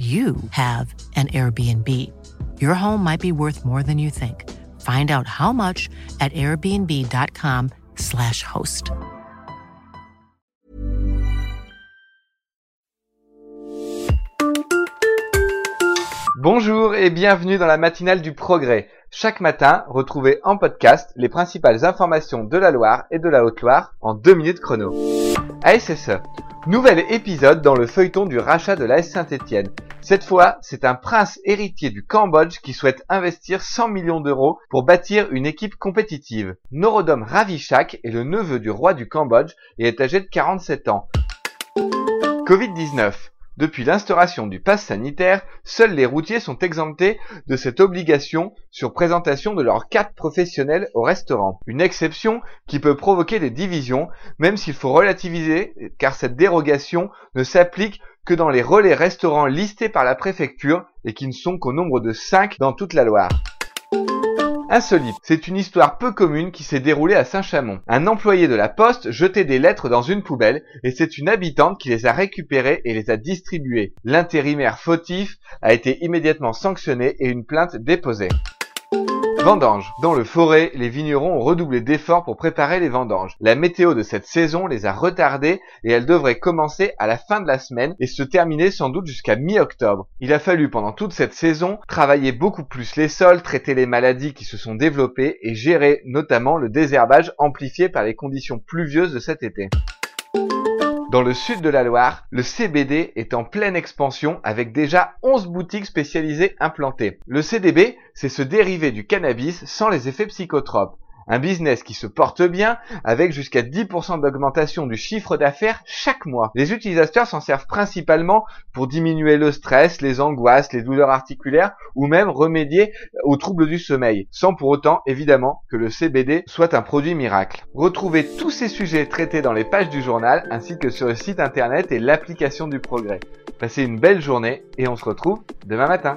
you have an Airbnb. Your home might be worth more than you think. Find out how much at airbnb.com/slash host. Bonjour et bienvenue dans la matinale du progrès. Chaque matin, retrouvez en podcast les principales informations de la Loire et de la Haute-Loire en deux minutes chrono. ASSE. Nouvel épisode dans le feuilleton du rachat de l'AS Saint-Etienne. Cette fois, c'est un prince héritier du Cambodge qui souhaite investir 100 millions d'euros pour bâtir une équipe compétitive. Norodom Ravichak est le neveu du roi du Cambodge et est âgé de 47 ans. Covid-19. Depuis l'instauration du pass sanitaire, seuls les routiers sont exemptés de cette obligation sur présentation de leur carte professionnelle au restaurant. Une exception qui peut provoquer des divisions, même s'il faut relativiser car cette dérogation ne s'applique que dans les relais restaurants listés par la préfecture et qui ne sont qu'au nombre de 5 dans toute la Loire. Insolite, c'est une histoire peu commune qui s'est déroulée à Saint-Chamond. Un employé de la poste jetait des lettres dans une poubelle et c'est une habitante qui les a récupérées et les a distribuées. L'intérimaire fautif a été immédiatement sanctionné et une plainte déposée. Vendanges. Dans le forêt, les vignerons ont redoublé d'efforts pour préparer les vendanges. La météo de cette saison les a retardés et elle devrait commencer à la fin de la semaine et se terminer sans doute jusqu'à mi-octobre. Il a fallu pendant toute cette saison travailler beaucoup plus les sols, traiter les maladies qui se sont développées et gérer notamment le désherbage amplifié par les conditions pluvieuses de cet été. Dans le sud de la Loire, le CBD est en pleine expansion avec déjà 11 boutiques spécialisées implantées. Le CDB, c'est ce dérivé du cannabis sans les effets psychotropes. Un business qui se porte bien avec jusqu'à 10% d'augmentation du chiffre d'affaires chaque mois. Les utilisateurs s'en servent principalement pour diminuer le stress, les angoisses, les douleurs articulaires ou même remédier aux troubles du sommeil, sans pour autant évidemment que le CBD soit un produit miracle. Retrouvez tous ces sujets traités dans les pages du journal ainsi que sur le site internet et l'application du progrès. Passez une belle journée et on se retrouve demain matin.